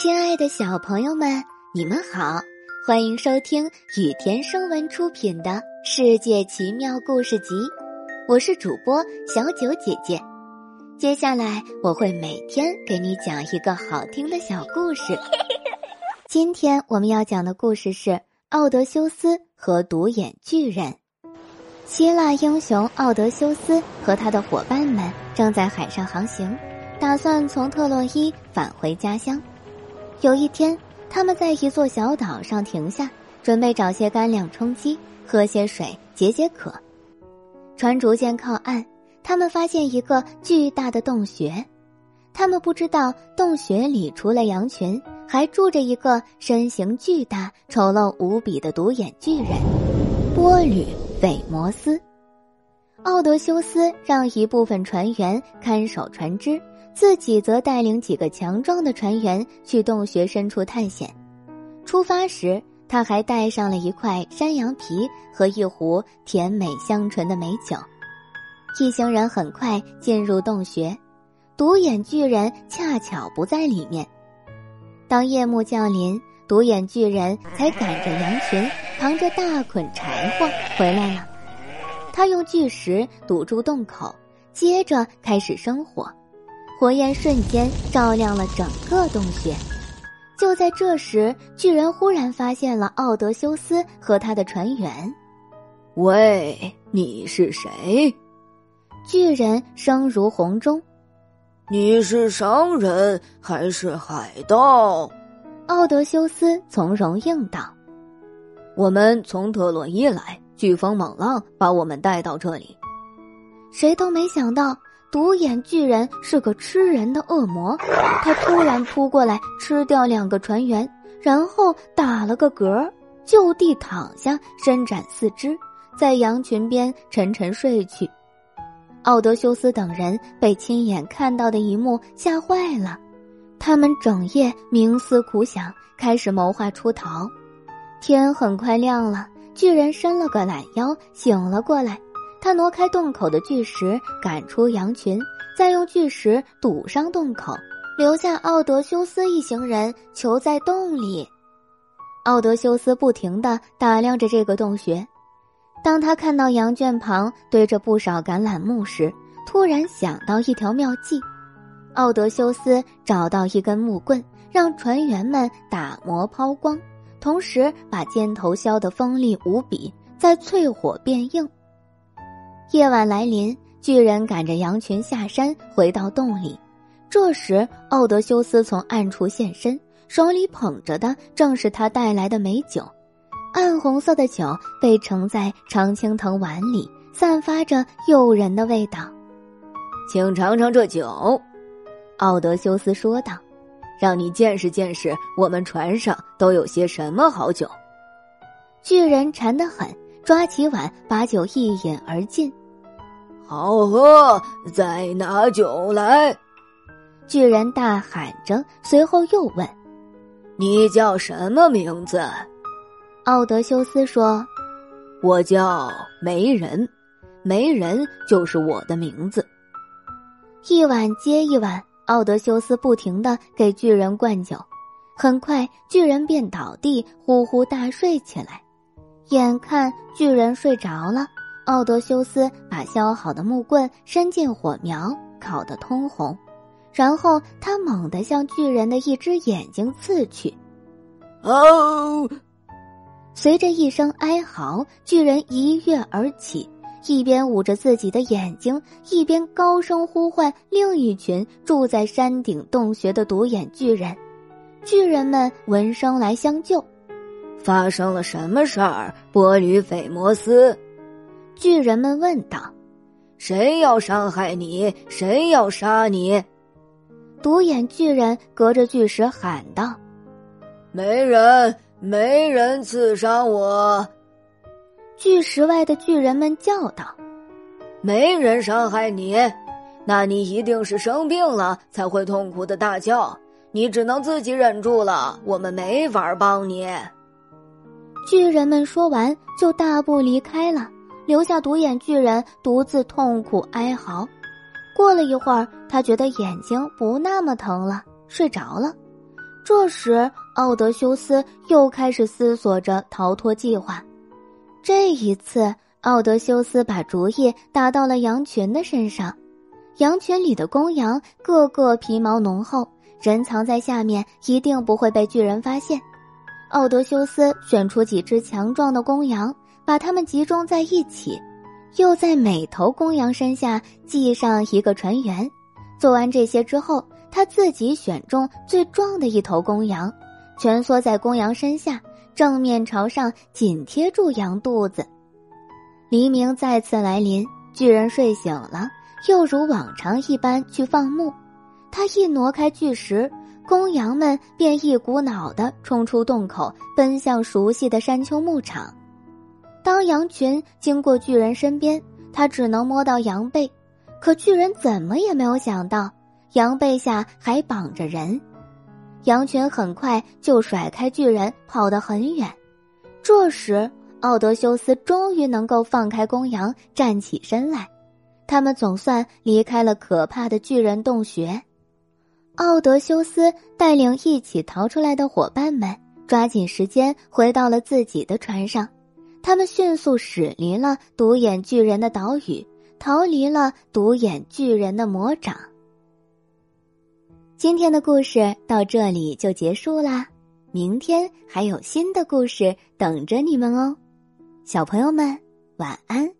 亲爱的小朋友们，你们好，欢迎收听雨田声文出品的《世界奇妙故事集》，我是主播小九姐姐。接下来我会每天给你讲一个好听的小故事。今天我们要讲的故事是奥德修斯和独眼巨人。希腊英雄奥德修斯和他的伙伴们正在海上航行，打算从特洛伊返回家乡。有一天，他们在一座小岛上停下，准备找些干粮充饥，喝些水解解渴。船逐渐靠岸，他们发现一个巨大的洞穴。他们不知道洞穴里除了羊群，还住着一个身形巨大、丑陋无比的独眼巨人——波吕斐摩斯。奥德修斯让一部分船员看守船只。自己则带领几个强壮的船员去洞穴深处探险。出发时，他还带上了一块山羊皮和一壶甜美香醇的美酒。一行人很快进入洞穴，独眼巨人恰巧不在里面。当夜幕降临，独眼巨人才赶着羊群，扛着大捆柴火回来了。他用巨石堵住洞口，接着开始生火。火焰瞬间照亮了整个洞穴。就在这时，巨人忽然发现了奥德修斯和他的船员。“喂，你是谁？”巨人声如洪钟。“你是商人还是海盗？”奥德修斯从容应道。“我们从特洛伊来，飓风猛浪把我们带到这里。”谁都没想到。独眼巨人是个吃人的恶魔，他突然扑过来吃掉两个船员，然后打了个嗝，就地躺下，伸展四肢，在羊群边沉沉睡去。奥德修斯等人被亲眼看到的一幕吓坏了，他们整夜冥思苦想，开始谋划出逃。天很快亮了，巨人伸了个懒腰，醒了过来。他挪开洞口的巨石，赶出羊群，再用巨石堵上洞口，留下奥德修斯一行人囚在洞里。奥德修斯不停地打量着这个洞穴，当他看到羊圈旁堆着不少橄榄木时，突然想到一条妙计。奥德修斯找到一根木棍，让船员们打磨抛光，同时把尖头削得锋利无比，再淬火变硬。夜晚来临，巨人赶着羊群下山，回到洞里。这时，奥德修斯从暗处现身，手里捧着的正是他带来的美酒。暗红色的酒被盛在常青藤碗里，散发着诱人的味道。请尝尝这酒，奥德修斯说道：“让你见识见识我们船上都有些什么好酒。”巨人馋得很，抓起碗把酒一饮而尽。好喝，再拿酒来！巨人大喊着，随后又问：“你叫什么名字？”奥德修斯说：“我叫没人，没人就是我的名字。”一碗接一碗，奥德修斯不停的给巨人灌酒，很快巨人便倒地呼呼大睡起来。眼看巨人睡着了。奥德修斯把削好的木棍伸进火苗，烤得通红，然后他猛地向巨人的一只眼睛刺去。哦！随着一声哀嚎，巨人一跃而起，一边捂着自己的眼睛，一边高声呼唤另一群住在山顶洞穴的独眼巨人。巨人们闻声来相救。发生了什么事儿？波吕斐摩斯。巨人们问道：“谁要伤害你？谁要杀你？”独眼巨人隔着巨石喊道：“没人，没人刺伤我。”巨石外的巨人们叫道：“没人伤害你，那你一定是生病了才会痛苦的大叫。你只能自己忍住了，我们没法帮你。”巨人们说完，就大步离开了。留下独眼巨人独自痛苦哀嚎。过了一会儿，他觉得眼睛不那么疼了，睡着了。这时，奥德修斯又开始思索着逃脱计划。这一次，奥德修斯把主意打到了羊群的身上。羊群里的公羊个个皮毛浓厚，人藏在下面一定不会被巨人发现。奥德修斯选出几只强壮的公羊，把它们集中在一起，又在每头公羊身下系上一个船员。做完这些之后，他自己选中最壮的一头公羊，蜷缩在公羊身下，正面朝上，紧贴住羊肚子。黎明再次来临，巨人睡醒了。又如往常一般去放牧，他一挪开巨石，公羊们便一股脑的冲出洞口，奔向熟悉的山丘牧场。当羊群经过巨人身边，他只能摸到羊背，可巨人怎么也没有想到，羊背下还绑着人。羊群很快就甩开巨人，跑得很远。这时，奥德修斯终于能够放开公羊，站起身来。他们总算离开了可怕的巨人洞穴。奥德修斯带领一起逃出来的伙伴们，抓紧时间回到了自己的船上。他们迅速驶离了独眼巨人的岛屿，逃离了独眼巨人的魔掌。今天的故事到这里就结束啦，明天还有新的故事等着你们哦，小朋友们晚安。